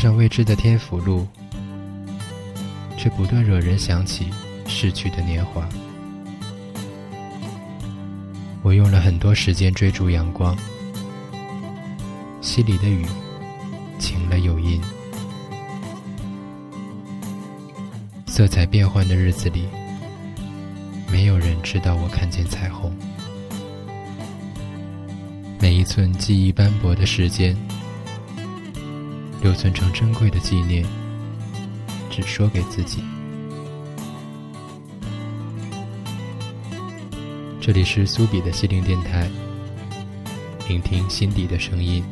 上未知的天府路，却不断惹人想起逝去的年华。我用了很多时间追逐阳光，溪里的雨晴了又阴，色彩变幻的日子里，没有人知道我看见彩虹。每一寸记忆斑驳的时间。留存成珍贵的纪念，只说给自己。这里是苏比的心灵电台，聆听心底的声音。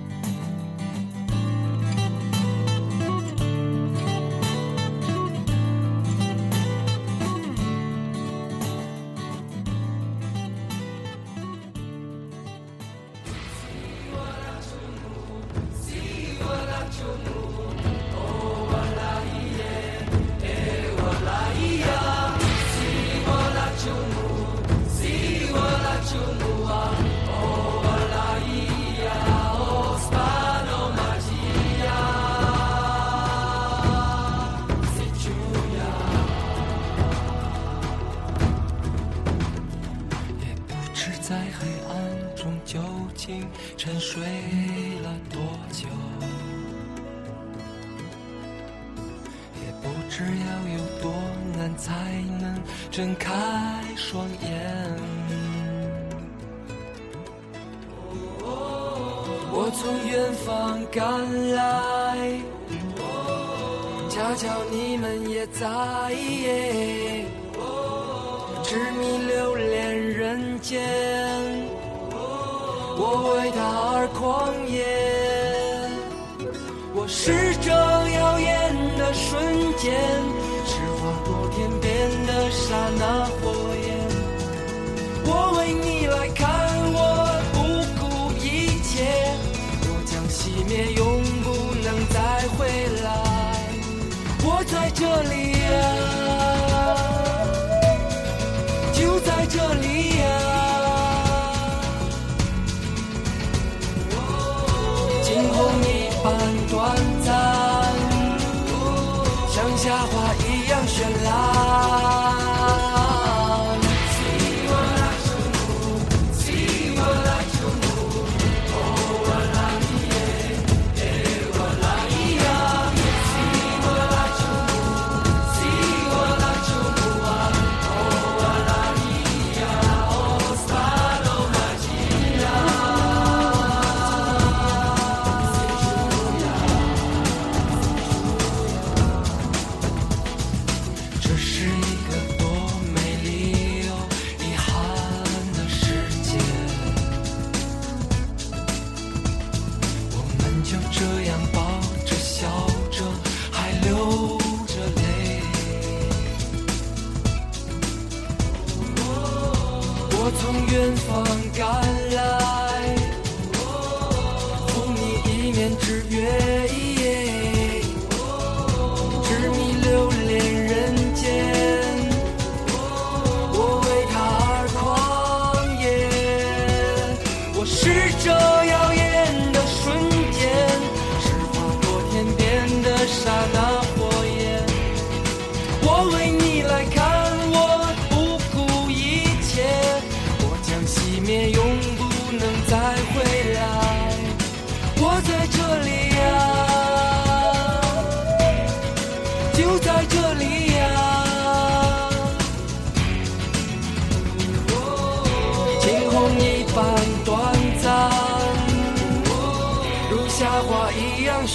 夏花一样绚烂。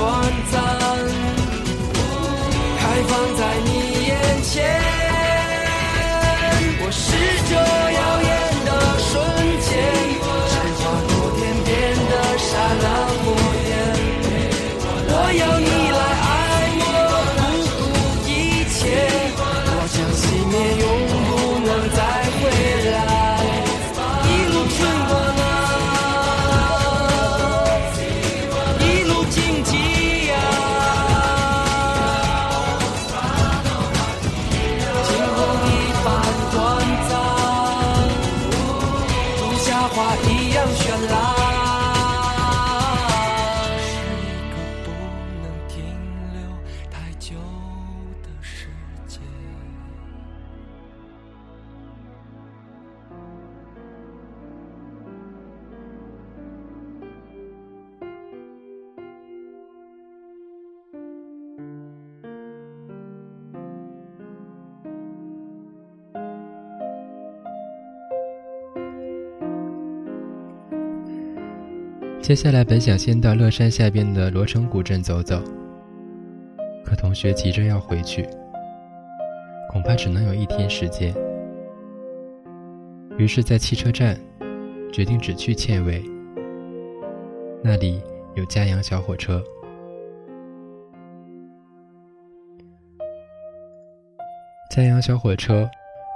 那接下来本想先到乐山下边的罗城古镇走走，可同学急着要回去，恐怕只能有一天时间。于是，在汽车站，决定只去茜尾，那里有嘉阳小火车。嘉阳小火车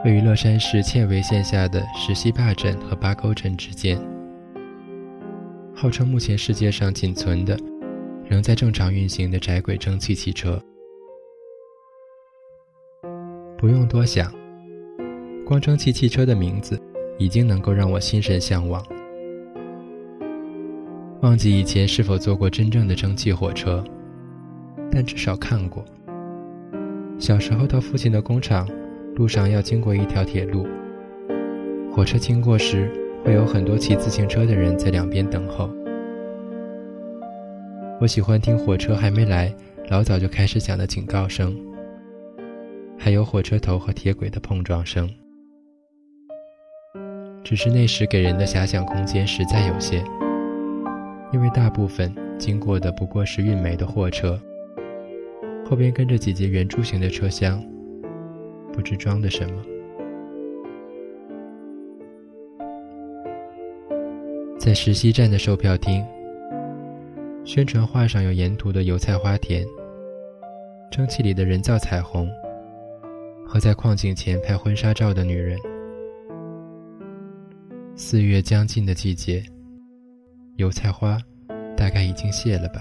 位于乐山市茜尾县下的石溪坝镇和八沟镇之间。号称目前世界上仅存的仍在正常运行的窄轨蒸汽汽车。不用多想，光蒸汽汽车的名字已经能够让我心神向往。忘记以前是否坐过真正的蒸汽火车，但至少看过。小时候到父亲的工厂，路上要经过一条铁路，火车经过时。会有很多骑自行车的人在两边等候。我喜欢听火车还没来，老早就开始响的警告声，还有火车头和铁轨的碰撞声。只是那时给人的遐想空间实在有限，因为大部分经过的不过是运煤的货车，后边跟着几节圆柱形的车厢，不知装的什么。在石溪站的售票厅，宣传画上有沿途的油菜花田、蒸汽里的人造彩虹和在矿井前拍婚纱照的女人。四月将近的季节，油菜花大概已经谢了吧。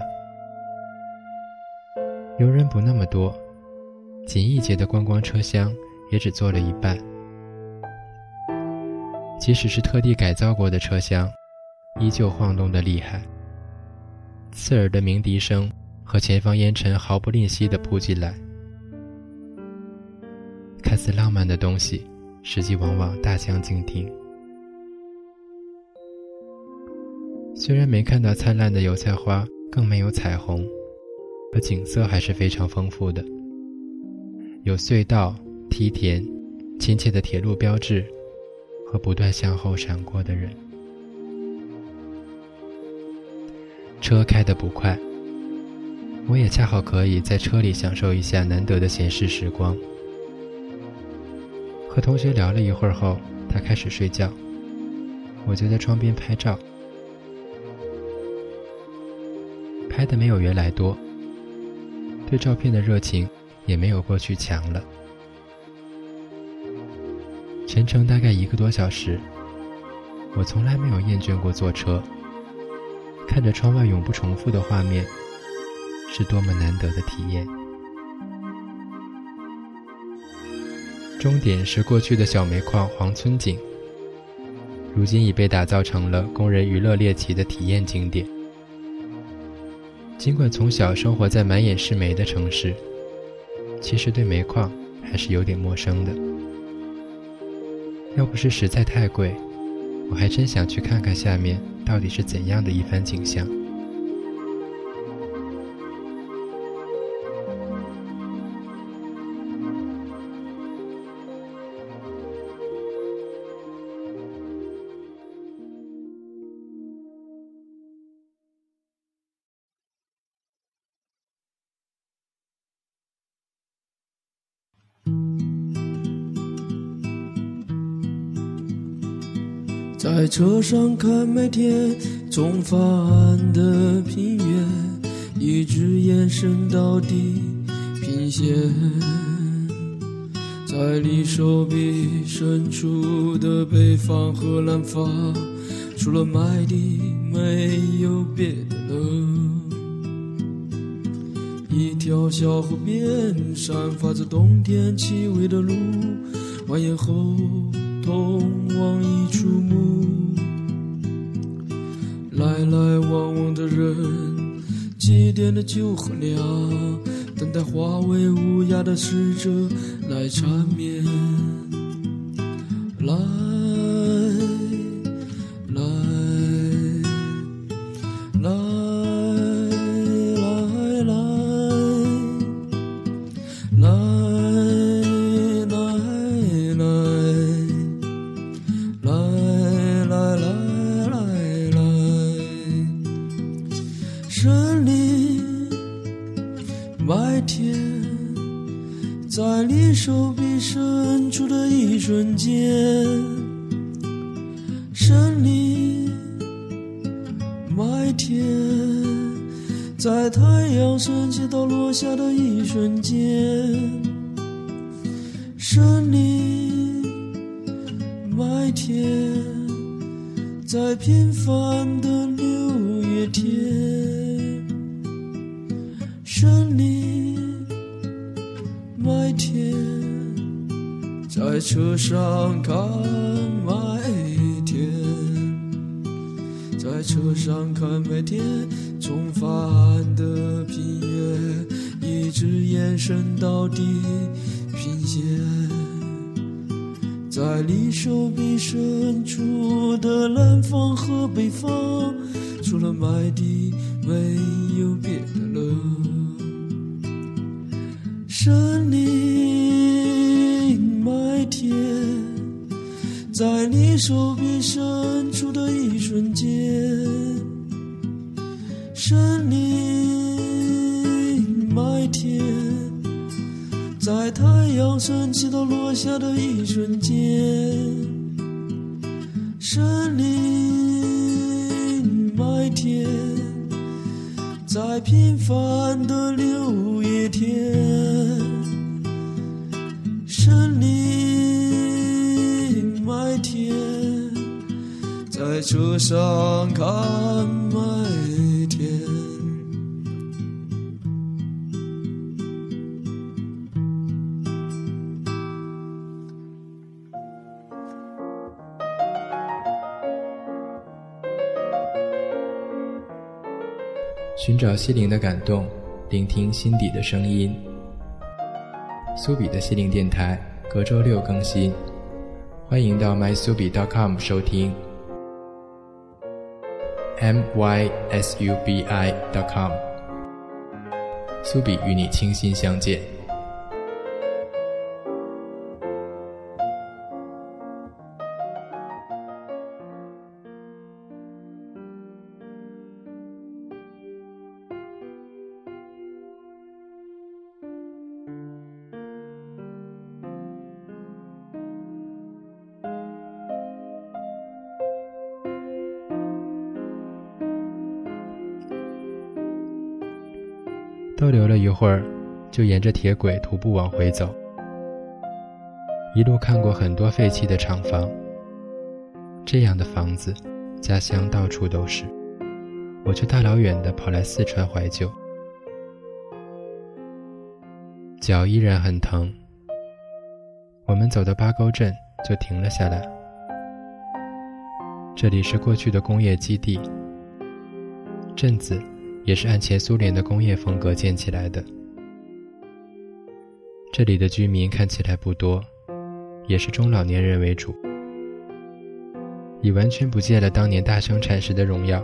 游人不那么多，仅一节的观光车厢也只坐了一半。即使是特地改造过的车厢。依旧晃动的厉害，刺耳的鸣笛声和前方烟尘毫不吝惜地扑进来。看似浪漫的东西，实际往往大相径庭。虽然没看到灿烂的油菜花，更没有彩虹，可景色还是非常丰富的。有隧道、梯田、亲切的铁路标志，和不断向后闪过的人。车开得不快，我也恰好可以在车里享受一下难得的闲适时光。和同学聊了一会儿后，他开始睡觉，我就在窗边拍照，拍的没有原来多，对照片的热情也没有过去强了。全程大概一个多小时，我从来没有厌倦过坐车。看着窗外永不重复的画面，是多么难得的体验。终点是过去的小煤矿黄村井，如今已被打造成了工人娱乐猎奇的体验景点。尽管从小生活在满眼是煤的城市，其实对煤矿还是有点陌生的。要不是实在太贵，我还真想去看看下面。到底是怎样的一番景象？车上看麦田，从发岸的平原，一直延伸到地平线。在你手臂伸出的北方和南方，除了麦地，没有别的了。一条小河边，散发着冬天气味的路，蜿蜒后。通往一处墓，来来往往的人，祭奠的酒和粮，等待化为乌鸦的使者来缠绵，来。在你手臂伸出的南方和北方，除了麦地，没有别的了。森林，麦田，在你手臂伸出的一瞬间，森林，在太阳升起到落下的一瞬间，森林，麦田，在平凡的六月天，森林，麦田，在车上看麦寻找心灵的感动，聆听心底的声音。苏比的心灵电台隔周六更新，欢迎到 mysubi.com 收听。m y s u b i.com，苏比与你倾心相见。就沿着铁轨徒步往回走。一路看过很多废弃的厂房，这样的房子，家乡到处都是，我却大老远的跑来四川怀旧，脚依然很疼。我们走到八沟镇就停了下来，这里是过去的工业基地，镇子。也是按前苏联的工业风格建起来的。这里的居民看起来不多，也是中老年人为主，已完全不见了当年大生产时的荣耀，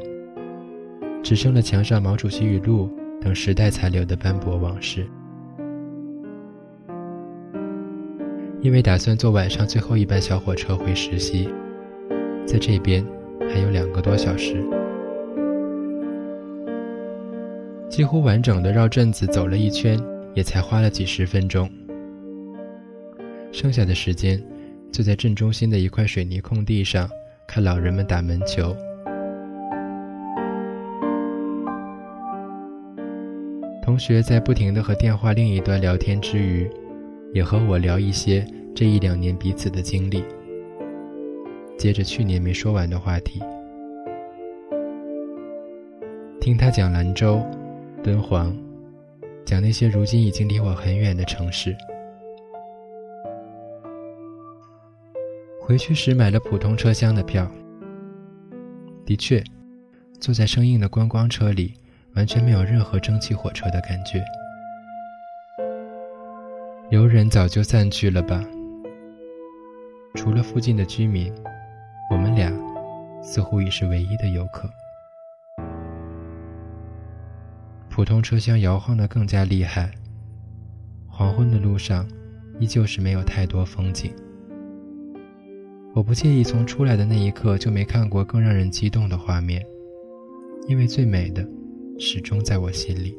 只剩了墙上毛主席语录等时代残留的斑驳往事。因为打算坐晚上最后一班小火车回石溪，在这边还有两个多小时。几乎完整的绕镇子走了一圈，也才花了几十分钟。剩下的时间，就在镇中心的一块水泥空地上看老人们打门球。同学在不停的和电话另一端聊天之余，也和我聊一些这一两年彼此的经历。接着去年没说完的话题，听他讲兰州。敦煌，讲那些如今已经离我很远的城市。回去时买了普通车厢的票。的确，坐在生硬的观光车里，完全没有任何蒸汽火车的感觉。游人早就散去了吧？除了附近的居民，我们俩似乎已是唯一的游客。普通车厢摇晃得更加厉害。黄昏的路上，依旧是没有太多风景。我不介意从出来的那一刻就没看过更让人激动的画面，因为最美的，始终在我心里。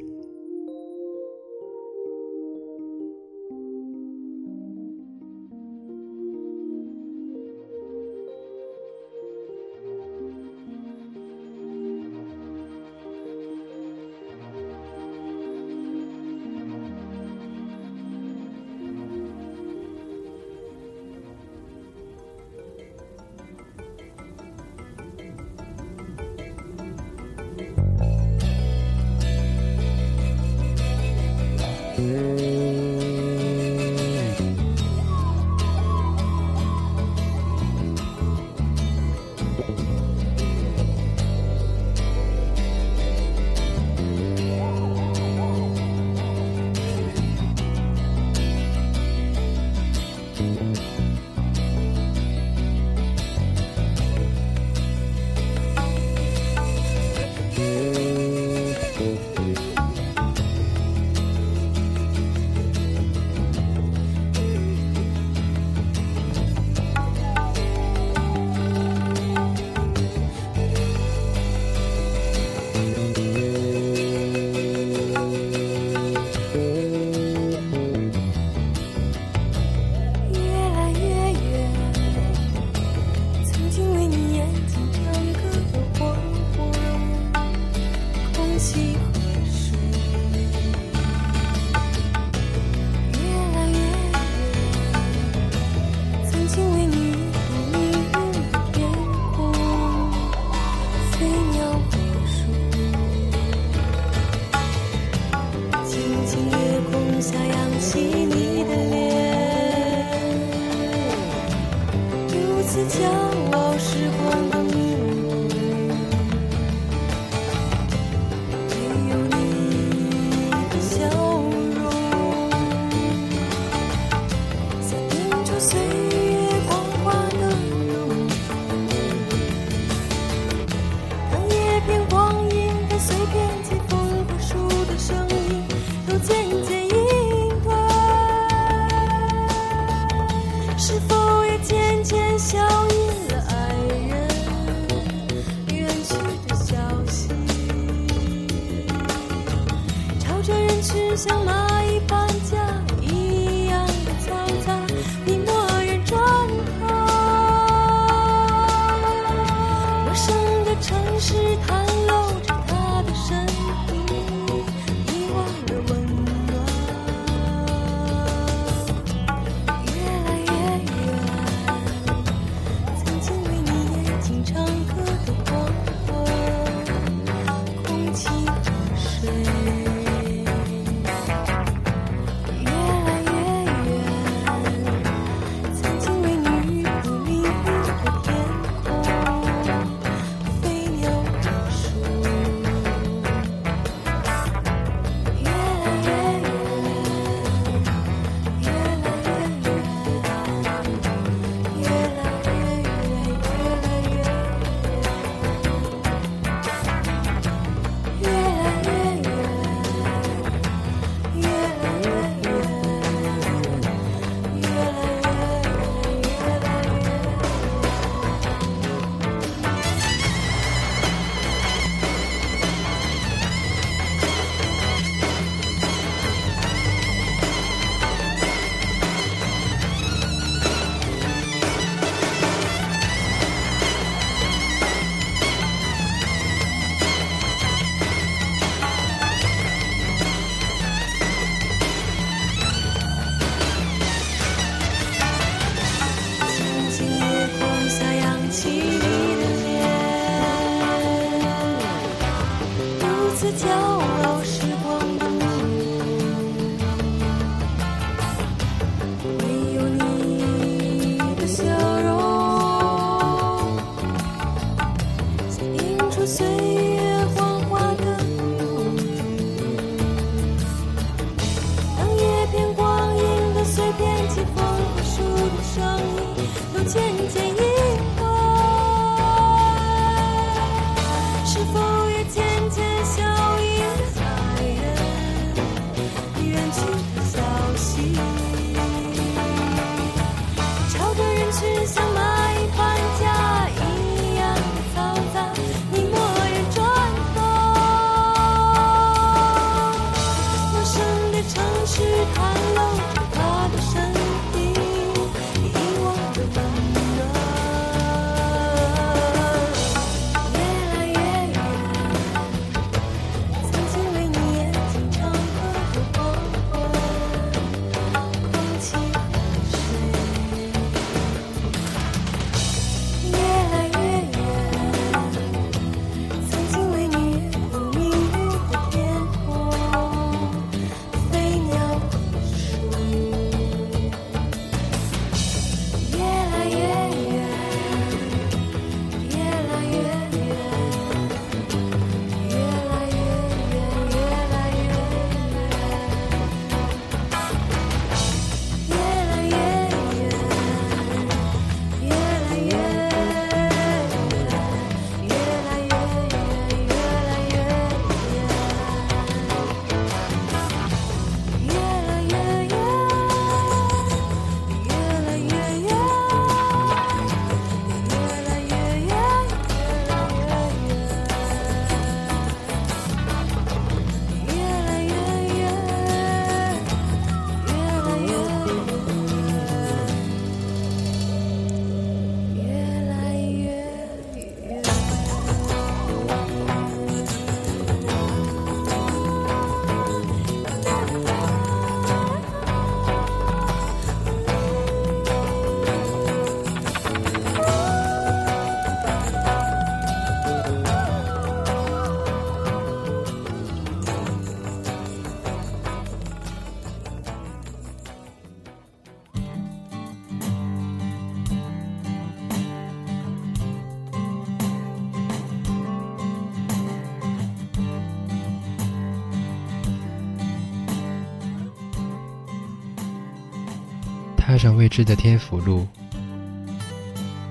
上未知的天府路，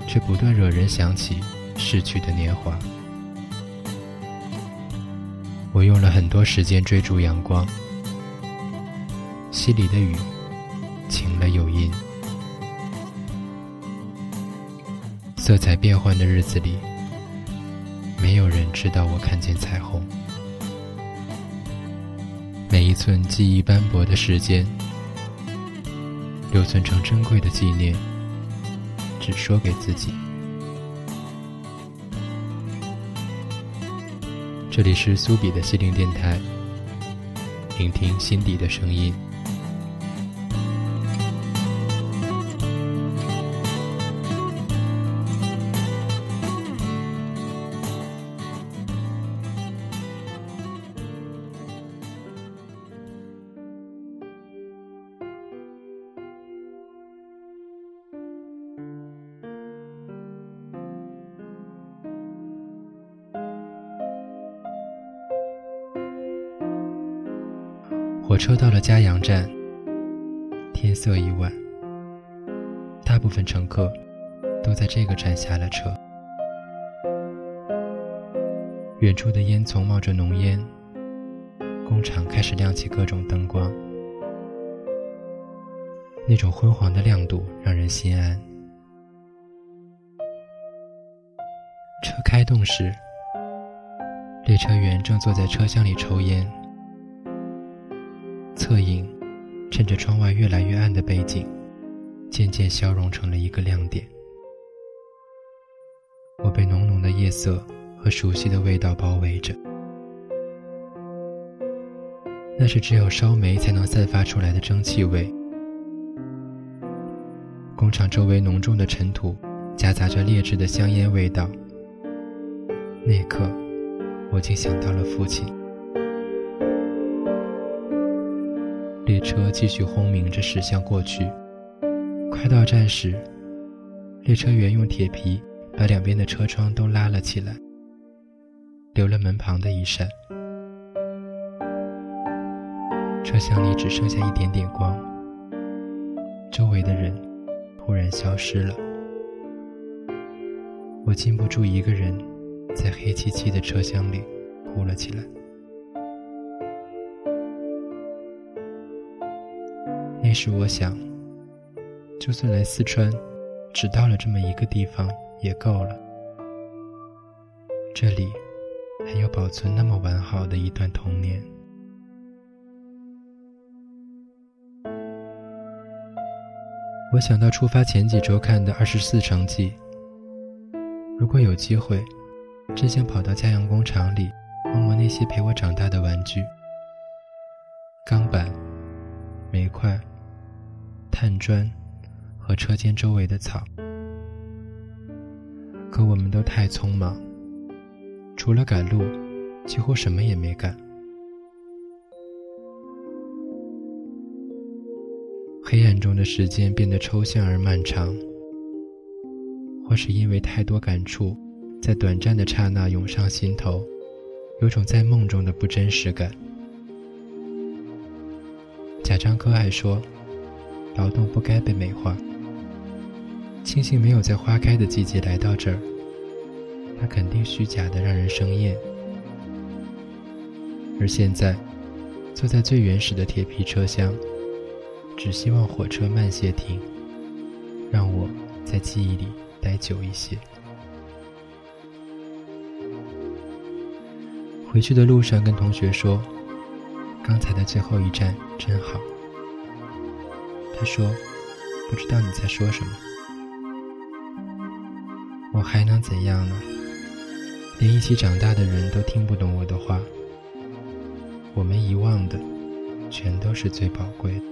却不断惹人想起逝去的年华。我用了很多时间追逐阳光，溪里的雨晴了又阴，色彩变幻的日子里，没有人知道我看见彩虹。每一寸记忆斑驳的时间。留存成珍贵的纪念，只说给自己。这里是苏比的心灵电台，聆听心底的声音。火车到了嘉阳站，天色已晚，大部分乘客都在这个站下了车。远处的烟囱冒着浓烟，工厂开始亮起各种灯光，那种昏黄的亮度让人心安。车开动时，列车员正坐在车厢里抽烟。侧影，趁着窗外越来越暗的背景，渐渐消融成了一个亮点。我被浓浓的夜色和熟悉的味道包围着，那是只有烧煤才能散发出来的蒸汽味。工厂周围浓重的尘土夹杂着劣质的香烟味道。那刻，我竟想到了父亲。列车继续轰鸣着驶向过去，快到站时，列车员用铁皮把两边的车窗都拉了起来，留了门旁的一扇。车厢里只剩下一点点光，周围的人突然消失了，我禁不住一个人在黑漆漆的车厢里哭了起来。那时我想，就算来四川，只到了这么一个地方也够了。这里还有保存那么完好的一段童年。我想到出发前几周看的《二十四城记》，如果有机会，真想跑到嘉阳工厂里摸摸那些陪我长大的玩具：钢板、煤块。碳砖和车间周围的草，可我们都太匆忙，除了赶路，几乎什么也没干。黑暗中的时间变得抽象而漫长，或是因为太多感触，在短暂的刹那涌上心头，有种在梦中的不真实感。贾樟柯还说。劳动不该被美化。庆幸没有在花开的季节来到这儿，它肯定虚假的让人生厌。而现在，坐在最原始的铁皮车厢，只希望火车慢些停，让我在记忆里待久一些。回去的路上跟同学说，刚才的最后一站真好。他说：“不知道你在说什么，我还能怎样呢？连一起长大的人都听不懂我的话。我们遗忘的，全都是最宝贵的。”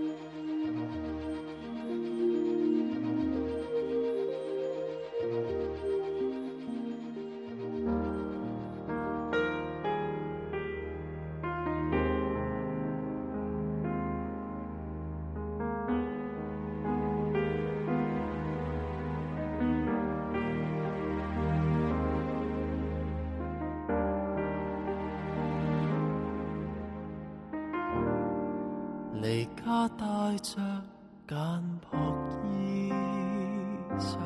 离家带着简朴衣裳，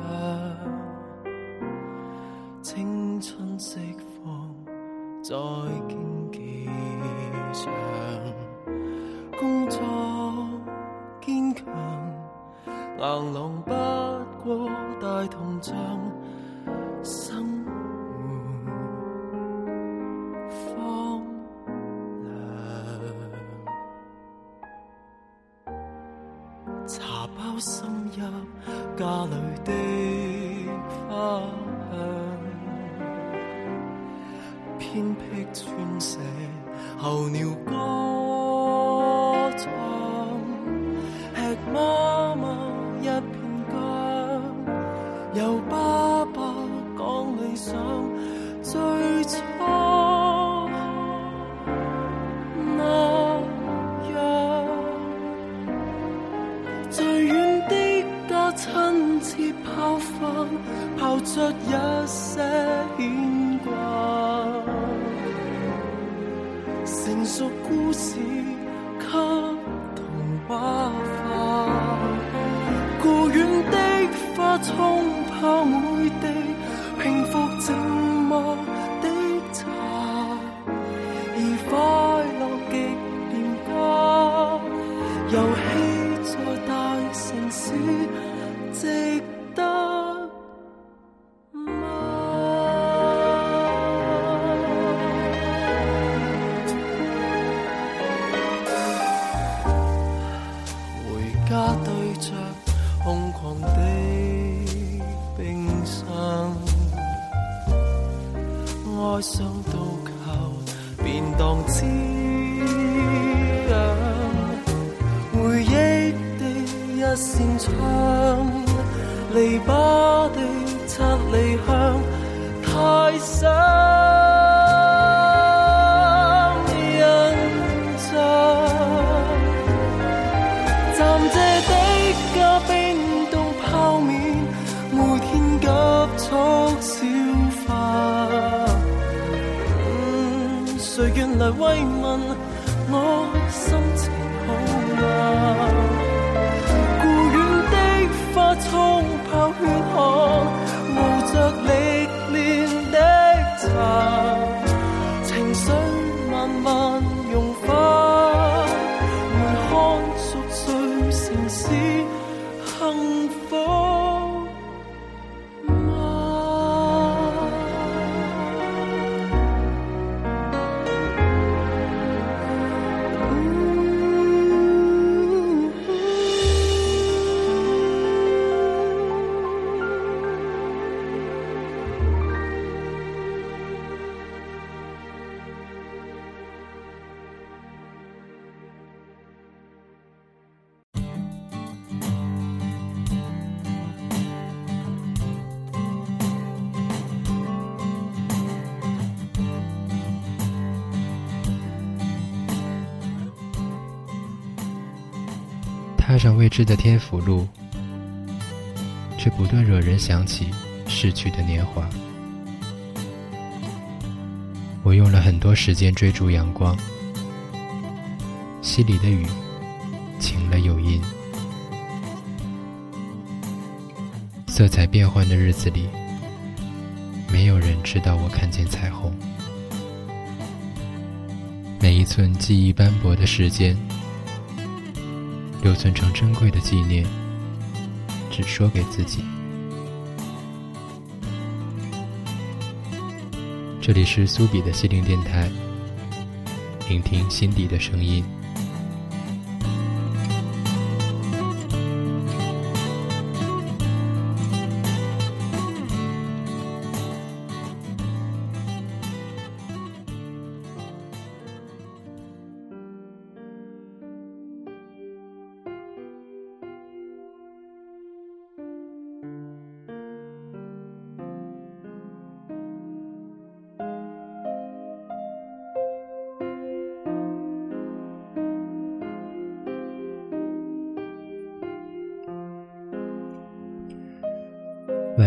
青春释放在竞技场，工作坚强，硬朗不过大铜像，冲泡每地，平复寂寞。扇窗，篱上未知的天府路，却不断惹人想起逝去的年华。我用了很多时间追逐阳光，溪里的雨晴了又阴。色彩变幻的日子里，没有人知道我看见彩虹。每一寸记忆斑驳的时间。留存成珍贵的纪念，只说给自己。这里是苏比的心灵电台，聆听心底的声音。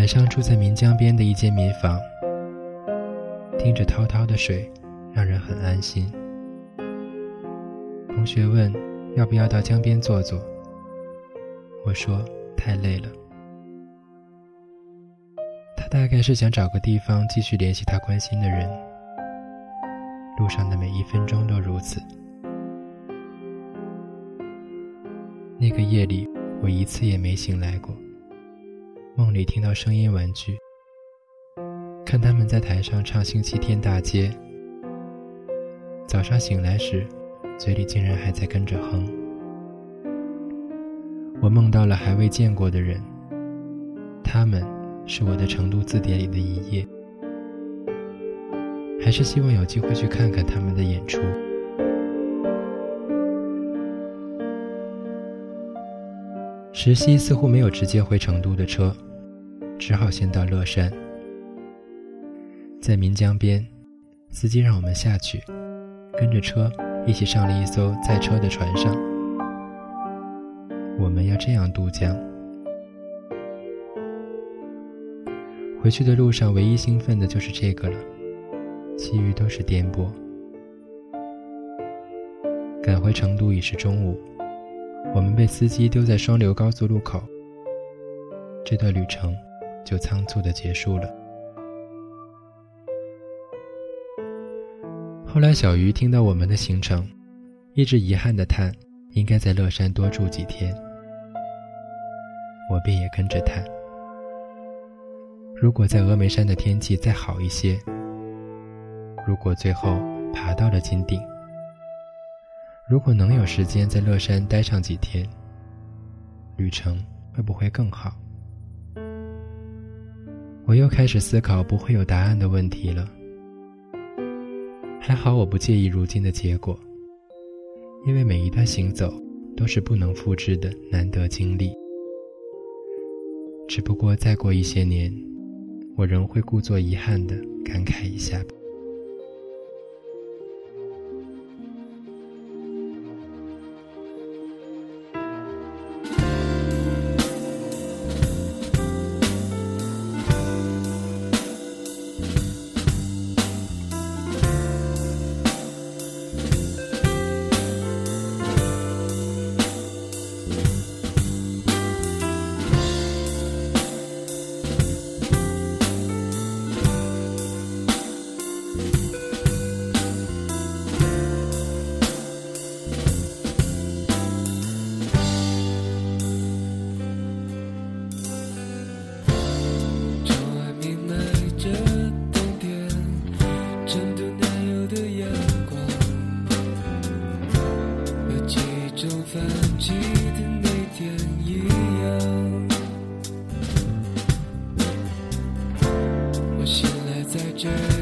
晚上住在岷江边的一间民房，听着滔滔的水，让人很安心。同学问要不要到江边坐坐，我说太累了。他大概是想找个地方继续联系他关心的人。路上的每一分钟都如此。那个夜里，我一次也没醒来过。梦里听到声音玩具，看他们在台上唱《星期天大街》。早上醒来时，嘴里竟然还在跟着哼。我梦到了还未见过的人，他们是我的成都字典里的一页。还是希望有机会去看看他们的演出。石溪似乎没有直接回成都的车，只好先到乐山。在岷江边，司机让我们下去，跟着车一起上了一艘载车的船上。我们要这样渡江。回去的路上，唯一兴奋的就是这个了。其余都是颠簸。赶回成都已是中午，我们被司机丢在双流高速路口，这段旅程就仓促的结束了。后来小鱼听到我们的行程，一直遗憾的叹：“应该在乐山多住几天。”我便也跟着叹：“如果在峨眉山的天气再好一些。”如果最后爬到了金顶，如果能有时间在乐山待上几天，旅程会不会更好？我又开始思考不会有答案的问题了。还好我不介意如今的结果，因为每一段行走都是不能复制的难得经历。只不过再过一些年，我仍会故作遗憾的感慨一下。天一样。我醒来在这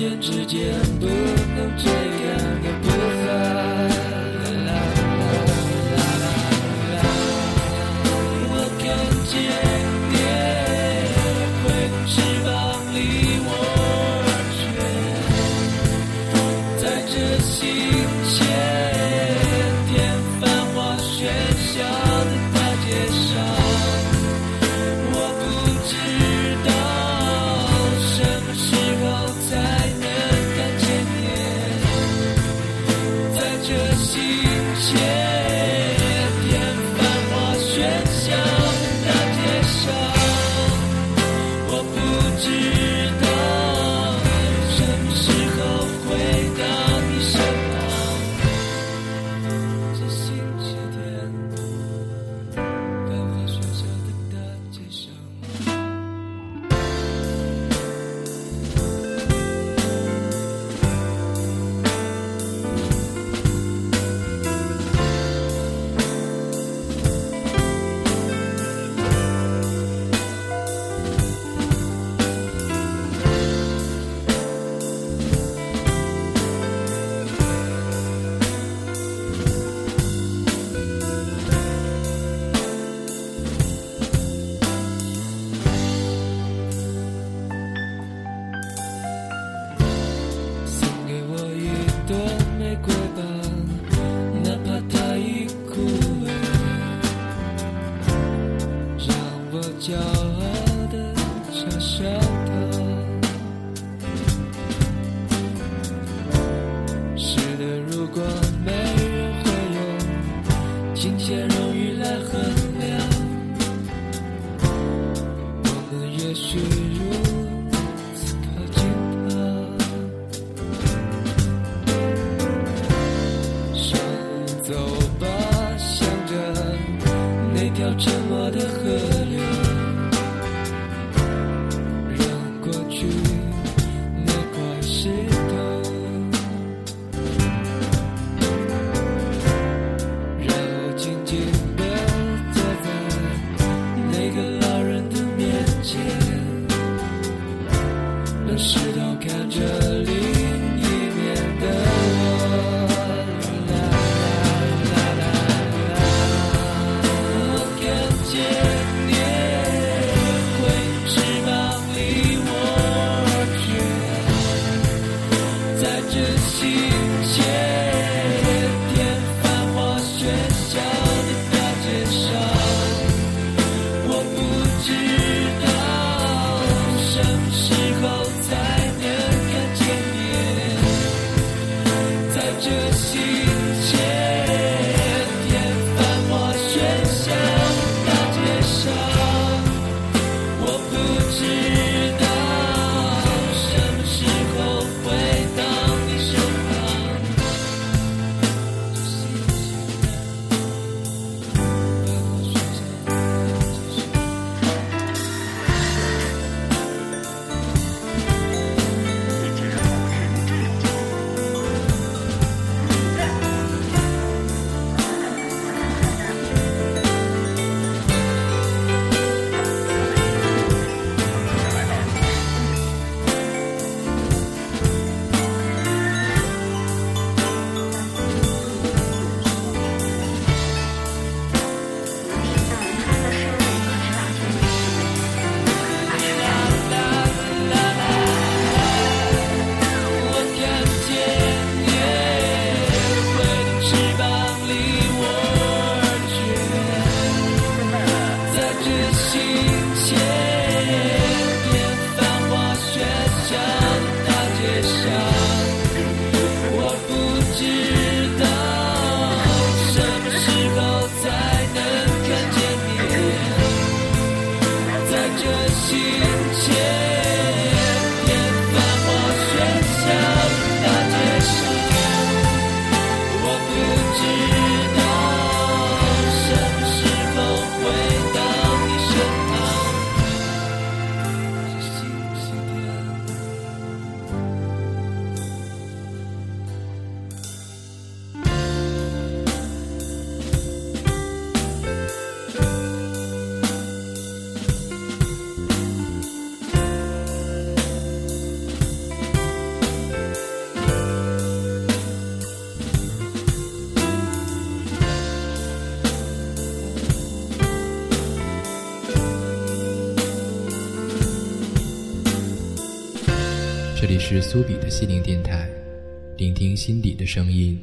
天繁华喧嚣的大街上。心灵电台聆听心底的声音。